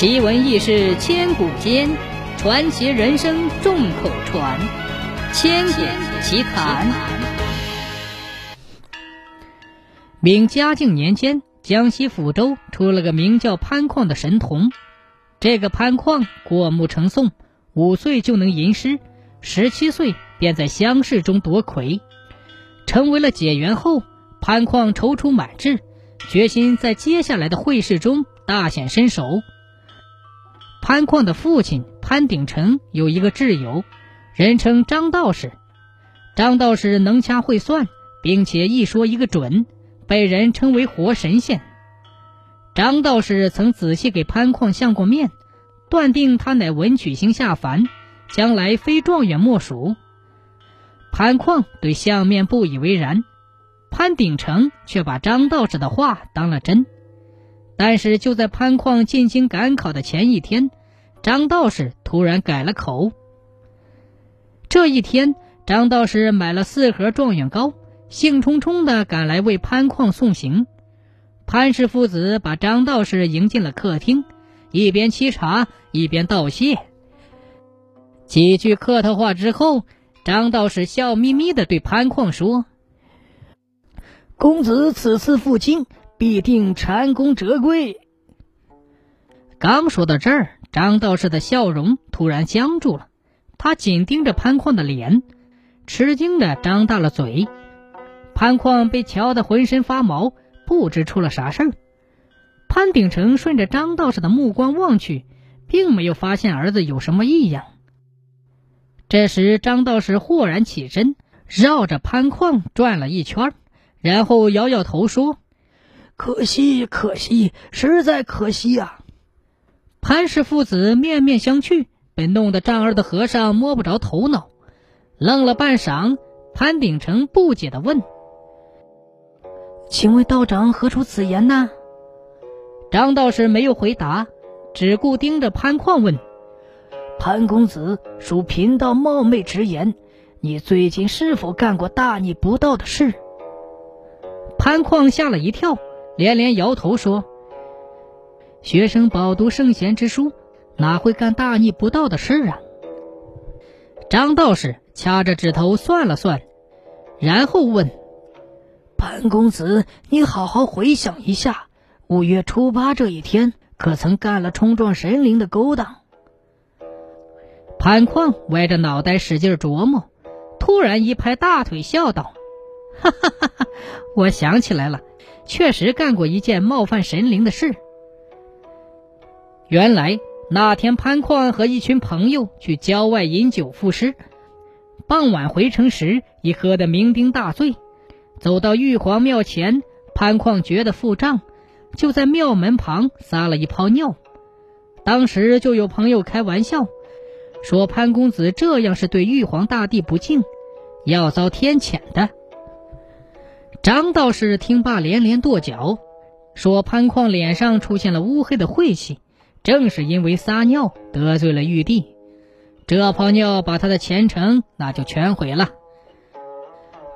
奇闻异事千古间，传奇人生众口传。千古奇谈。明嘉靖年间，江西抚州出了个名叫潘矿的神童。这个潘矿过目成诵，五岁就能吟诗，十七岁便在乡试中夺魁，成为了解元后。潘矿踌躇满志，决心在接下来的会试中大显身手。潘矿的父亲潘鼎成有一个挚友，人称张道士。张道士能掐会算，并且一说一个准，被人称为活神仙。张道士曾仔细给潘矿相过面，断定他乃文曲星下凡，将来非状元莫属。潘矿对相面不以为然。潘鼎成却把张道士的话当了真，但是就在潘矿进京赶考的前一天，张道士突然改了口。这一天，张道士买了四盒状元糕，兴冲冲地赶来为潘矿送行。潘氏父子把张道士迎进了客厅，一边沏茶一边道谢。几句客套话之后，张道士笑眯眯地对潘矿说。公子此次赴京，必定蟾宫折桂。刚说到这儿，张道士的笑容突然僵住了，他紧盯着潘矿的脸，吃惊的张大了嘴。潘矿被瞧得浑身发毛，不知出了啥事儿。潘鼎成顺着张道士的目光望去，并没有发现儿子有什么异样。这时，张道士豁然起身，绕着潘矿转了一圈。然后摇摇头说：“可惜，可惜，实在可惜呀！”潘氏父子面面相觑，被弄得丈二的和尚摸不着头脑，愣了半晌。潘鼎成不解的问：“请问道长何出此言呢？”张道士没有回答，只顾盯着潘矿问：“潘公子，属贫道冒昧直言，你最近是否干过大逆不道的事？”潘矿吓了一跳，连连摇头说：“学生饱读圣贤之书，哪会干大逆不道的事啊？”张道士掐着指头算了算，然后问：“潘公子，你好好回想一下，五月初八这一天，可曾干了冲撞神灵的勾当？”潘矿歪着脑袋使劲琢磨，突然一拍大腿，笑道。哈哈哈！哈我想起来了，确实干过一件冒犯神灵的事。原来那天潘矿和一群朋友去郊外饮酒赋诗，傍晚回城时已喝得酩酊大醉。走到玉皇庙前，潘矿觉得腹胀，就在庙门旁撒了一泡尿。当时就有朋友开玩笑，说潘公子这样是对玉皇大帝不敬，要遭天谴的。张道士听罢连连跺脚，说：“潘矿脸上出现了乌黑的晦气，正是因为撒尿得罪了玉帝。这泡尿把他的前程那就全毁了。”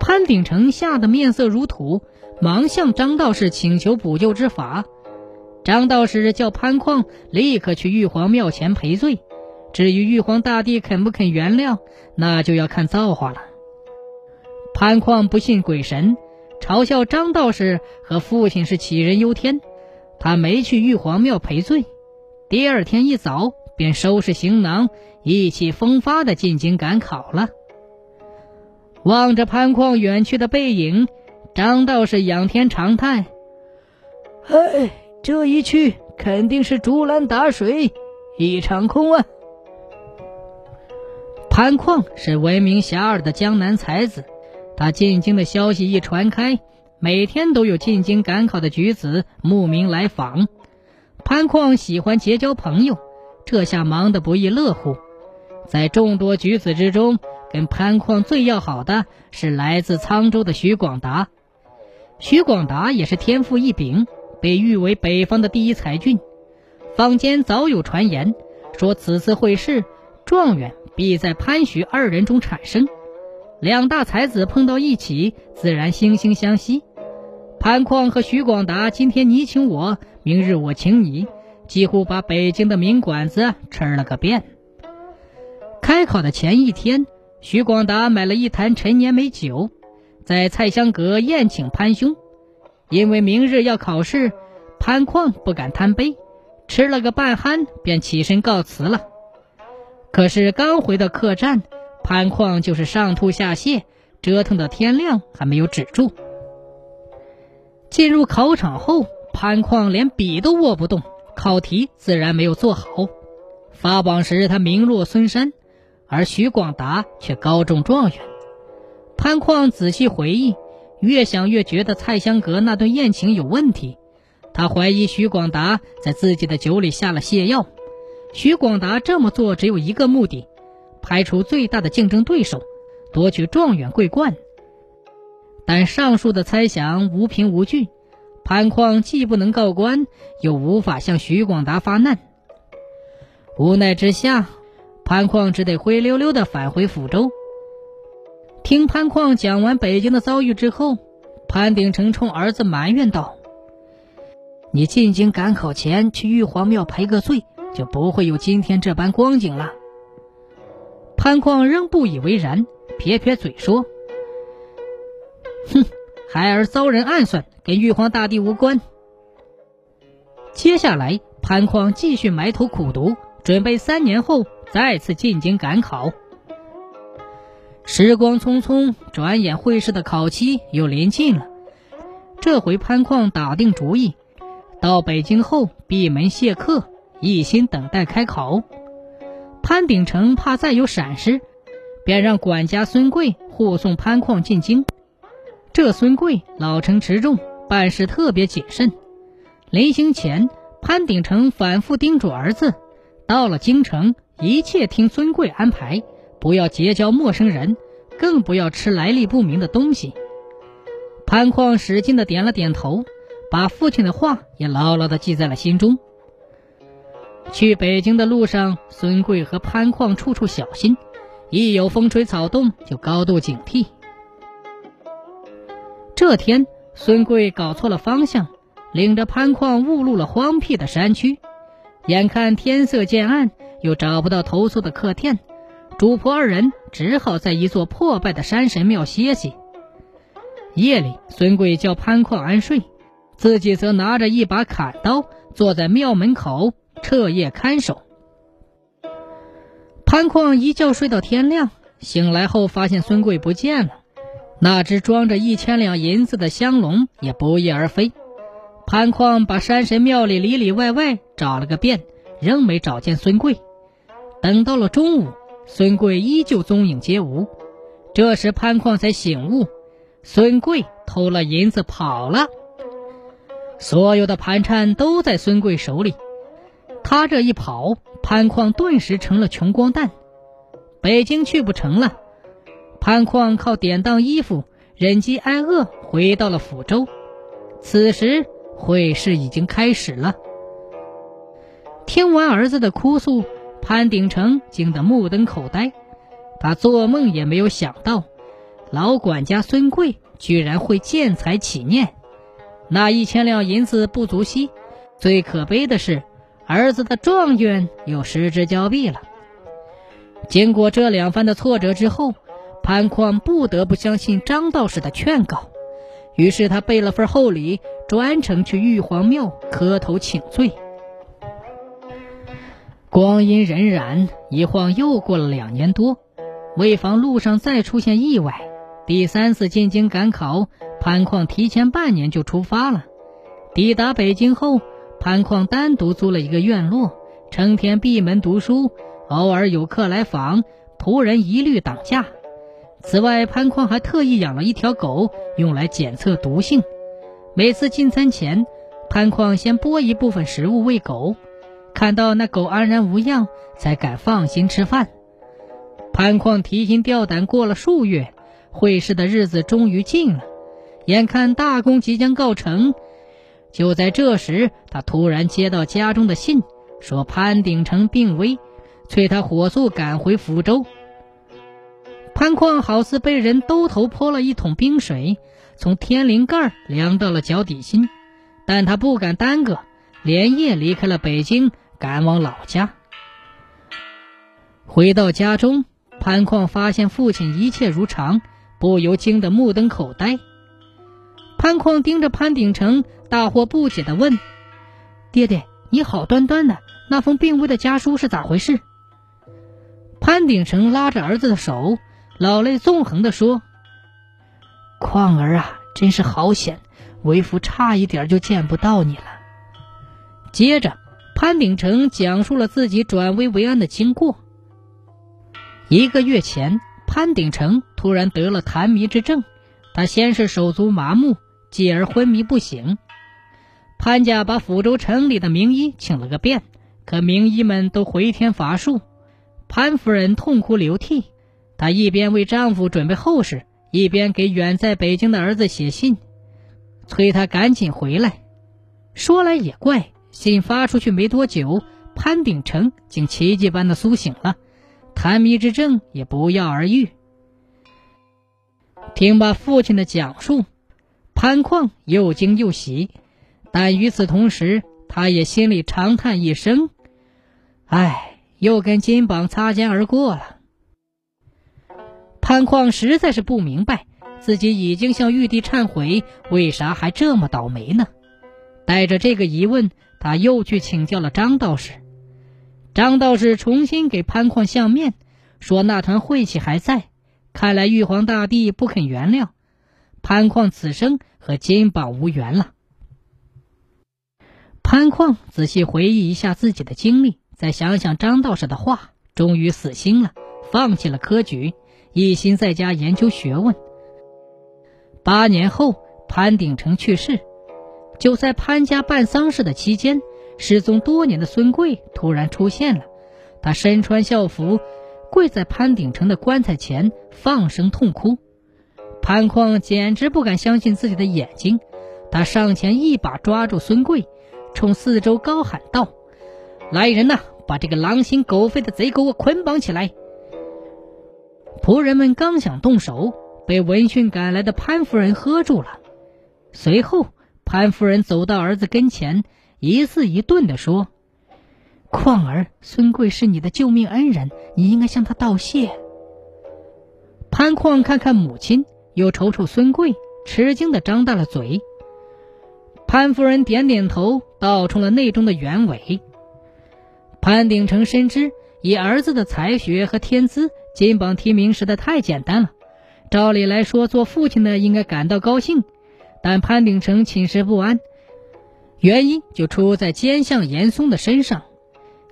潘鼎成吓得面色如土，忙向张道士请求补救之法。张道士叫潘矿立刻去玉皇庙前赔罪，至于玉皇大帝肯不肯原谅，那就要看造化了。潘矿不信鬼神。嘲笑张道士和父亲是杞人忧天，他没去玉皇庙赔罪。第二天一早便收拾行囊，意气风发的进京赶考了。望着潘旷远去的背影，张道士仰天长叹：“唉，这一去肯定是竹篮打水一场空啊！”潘矿是闻名遐迩的江南才子。他进京的消息一传开，每天都有进京赶考的举子慕名来访。潘旷喜欢结交朋友，这下忙得不亦乐乎。在众多举子之中，跟潘旷最要好的是来自沧州的徐广达。徐广达也是天赋异禀，被誉为北方的第一才俊。坊间早有传言，说此次会试，状元必在潘徐二人中产生。两大才子碰到一起，自然惺惺相惜。潘矿和徐广达今天你请我，明日我请你，几乎把北京的名馆子吃了个遍。开考的前一天，徐广达买了一坛陈年美酒，在蔡香阁宴请潘兄。因为明日要考试，潘矿不敢贪杯，吃了个半酣，便起身告辞了。可是刚回到客栈，潘矿就是上吐下泻，折腾到天亮还没有止住。进入考场后，潘矿连笔都握不动，考题自然没有做好。发榜时他名落孙山，而徐广达却高中状元。潘矿仔细回忆。越想越觉得蔡香阁那顿宴请有问题，他怀疑徐广达在自己的酒里下了泻药。徐广达这么做只有一个目的：排除最大的竞争对手，夺取状元桂冠。但上述的猜想无凭无据，潘矿既不能告官，又无法向徐广达发难。无奈之下，潘矿只得灰溜溜地返回抚州。听潘矿讲完北京的遭遇之后，潘鼎成冲儿子埋怨道：“你进京赶考前去玉皇庙赔个罪，就不会有今天这般光景了。”潘矿仍不以为然，撇撇嘴说：“哼，孩儿遭人暗算，跟玉皇大帝无关。”接下来，潘矿继续埋头苦读，准备三年后再次进京赶考。时光匆匆，转眼会试的考期又临近了。这回潘矿打定主意，到北京后闭门谢客，一心等待开考。潘鼎成怕再有闪失，便让管家孙贵护送潘矿进京。这孙贵老成持重，办事特别谨慎。临行前，潘鼎成反复叮嘱儿子：到了京城，一切听孙贵安排。不要结交陌生人，更不要吃来历不明的东西。潘矿使劲的点了点头，把父亲的话也牢牢的记在了心中。去北京的路上，孙贵和潘矿处处小心，一有风吹草动就高度警惕。这天，孙贵搞错了方向，领着潘矿误入了荒僻的山区。眼看天色渐暗，又找不到投宿的客店。主仆二人只好在一座破败的山神庙歇息。夜里，孙贵叫潘矿安睡，自己则拿着一把砍刀，坐在庙门口彻夜看守。潘矿一觉睡到天亮，醒来后发现孙贵不见了，那只装着一千两银子的香笼也不翼而飞。潘矿把山神庙里里里外外找了个遍，仍没找见孙贵。等到了中午。孙贵依旧踪影皆无，这时潘矿才醒悟，孙贵偷了银子跑了。所有的盘缠都在孙贵手里，他这一跑，潘矿顿时成了穷光蛋。北京去不成了，潘矿靠典当衣服，忍饥挨饿，回到了抚州。此时会试已经开始了。听完儿子的哭诉。潘鼎成惊得目瞪口呆，他做梦也没有想到，老管家孙贵居然会见财起念。那一千两银子不足惜，最可悲的是，儿子的状元又失之交臂了。经过这两番的挫折之后，潘矿不得不相信张道士的劝告，于是他备了份厚礼，专程去玉皇庙磕头请罪。光阴荏苒，一晃又过了两年多。为防路上再出现意外，第三次进京赶考，潘矿提前半年就出发了。抵达北京后，潘矿单独租了一个院落，成天闭门读书，偶尔有客来访，仆人一律挡下。此外，潘矿还特意养了一条狗，用来检测毒性。每次进餐前，潘矿先拨一部分食物喂狗。看到那狗安然无恙，才敢放心吃饭。潘矿提心吊胆过了数月，会试的日子终于近了。眼看大功即将告成，就在这时，他突然接到家中的信，说潘鼎成病危，催他火速赶回福州。潘矿好似被人兜头泼了一桶冰水，从天灵盖凉到了脚底心，但他不敢耽搁。连夜离开了北京，赶往老家。回到家中，潘矿发现父亲一切如常，不由惊得目瞪口呆。潘矿盯着潘鼎成，大惑不解地问：“爹爹，你好端端的，那封病危的家书是咋回事？”潘鼎成拉着儿子的手，老泪纵横地说：“况儿啊，真是好险，为父差一点就见不到你了。”接着，潘鼎成讲述了自己转危为安的经过。一个月前，潘鼎成突然得了痰迷之症，他先是手足麻木，继而昏迷不醒。潘家把抚州城里的名医请了个遍，可名医们都回天乏术。潘夫人痛哭流涕，她一边为丈夫准备后事，一边给远在北京的儿子写信，催他赶紧回来。说来也怪。信发出去没多久，潘鼎成竟奇迹般的苏醒了，痰迷之症也不药而愈。听罢父亲的讲述，潘矿又惊又喜，但与此同时，他也心里长叹一声：“唉，又跟金榜擦肩而过了。”潘矿实在是不明白，自己已经向玉帝忏悔，为啥还这么倒霉呢？带着这个疑问。他又去请教了张道士，张道士重新给潘矿相面，说那团晦气还在，看来玉皇大帝不肯原谅潘矿，此生和金榜无缘了。潘矿仔细回忆一下自己的经历，再想想张道士的话，终于死心了，放弃了科举，一心在家研究学问。八年后，潘鼎成去世。就在潘家办丧事的期间，失踪多年的孙贵突然出现了。他身穿校服，跪在潘鼎成的棺材前，放声痛哭。潘矿简直不敢相信自己的眼睛，他上前一把抓住孙贵，冲四周高喊道：“来人呐，把这个狼心狗肺的贼给我捆绑起来！”仆人们刚想动手，被闻讯赶来的潘夫人喝住了。随后。潘夫人走到儿子跟前，一字一顿地说：“况儿，孙贵是你的救命恩人，你应该向他道谢。”潘矿看看母亲，又瞅瞅孙贵，吃惊地张大了嘴。潘夫人点点头，道出了内中的原委。潘鼎成深知，以儿子的才学和天资，金榜题名实在太简单了。照理来说，做父亲的应该感到高兴。但潘鼎成寝食不安，原因就出在奸相严嵩的身上。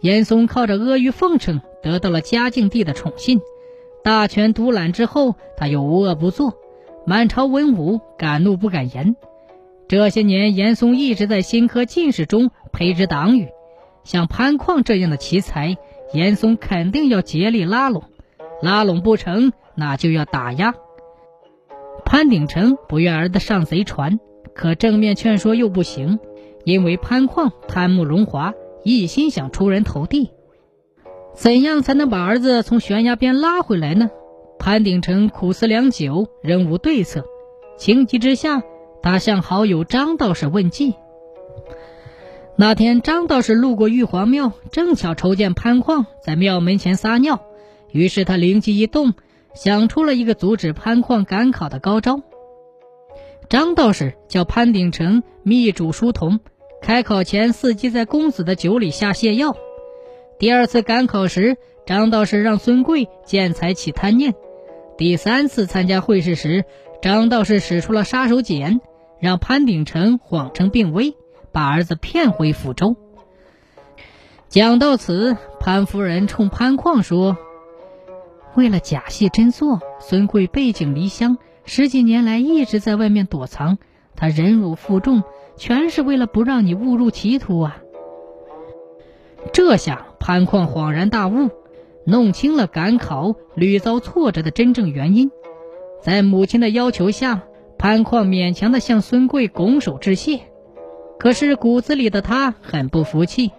严嵩靠着阿谀奉承得到了嘉靖帝的宠信，大权独揽之后，他又无恶不作，满朝文武敢怒不敢言。这些年，严嵩一直在新科进士中培植党羽，像潘矿这样的奇才，严嵩肯定要竭力拉拢，拉拢不成，那就要打压。潘鼎成不愿儿子上贼船，可正面劝说又不行，因为潘矿贪慕荣华，一心想出人头地。怎样才能把儿子从悬崖边拉回来呢？潘鼎成苦思良久，仍无对策。情急之下，他向好友张道士问计。那天，张道士路过玉皇庙，正巧瞅见潘矿在庙门前撒尿，于是他灵机一动。想出了一个阻止潘矿赶考的高招。张道士叫潘鼎成密嘱书童，开考前伺机在公子的酒里下泻药。第二次赶考时，张道士让孙贵见财起贪念。第三次参加会试时，张道士使出了杀手锏，让潘鼎臣谎称病危，把儿子骗回抚州。讲到此，潘夫人冲潘矿说。为了假戏真做，孙贵背井离乡，十几年来一直在外面躲藏。他忍辱负重，全是为了不让你误入歧途啊！这下潘矿恍然大悟，弄清了赶考屡遭挫折的真正原因。在母亲的要求下，潘矿勉强的向孙贵拱手致谢。可是骨子里的他很不服气，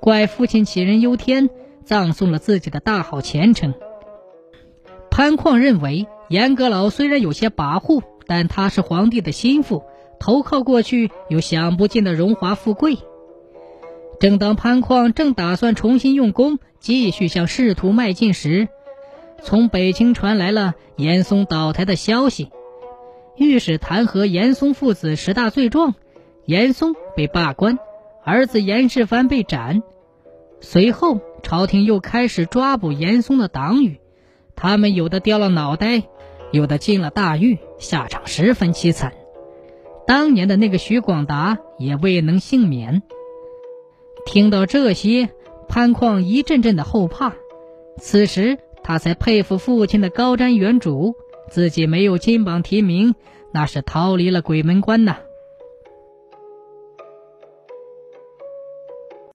怪父亲杞人忧天，葬送了自己的大好前程。潘矿认为，严阁老虽然有些跋扈，但他是皇帝的心腹，投靠过去有享不尽的荣华富贵。正当潘矿正打算重新用功，继续向仕途迈进时，从北京传来了严嵩倒台的消息，御史弹劾严嵩父子十大罪状，严嵩被罢官，儿子严世蕃被斩。随后，朝廷又开始抓捕严嵩的党羽，他们有的掉了脑袋，有的进了大狱，下场十分凄惨。当年的那个徐广达也未能幸免。听到这些，潘旷一阵阵的后怕。此时他才佩服父亲的高瞻远瞩，自己没有金榜题名，那是逃离了鬼门关呐。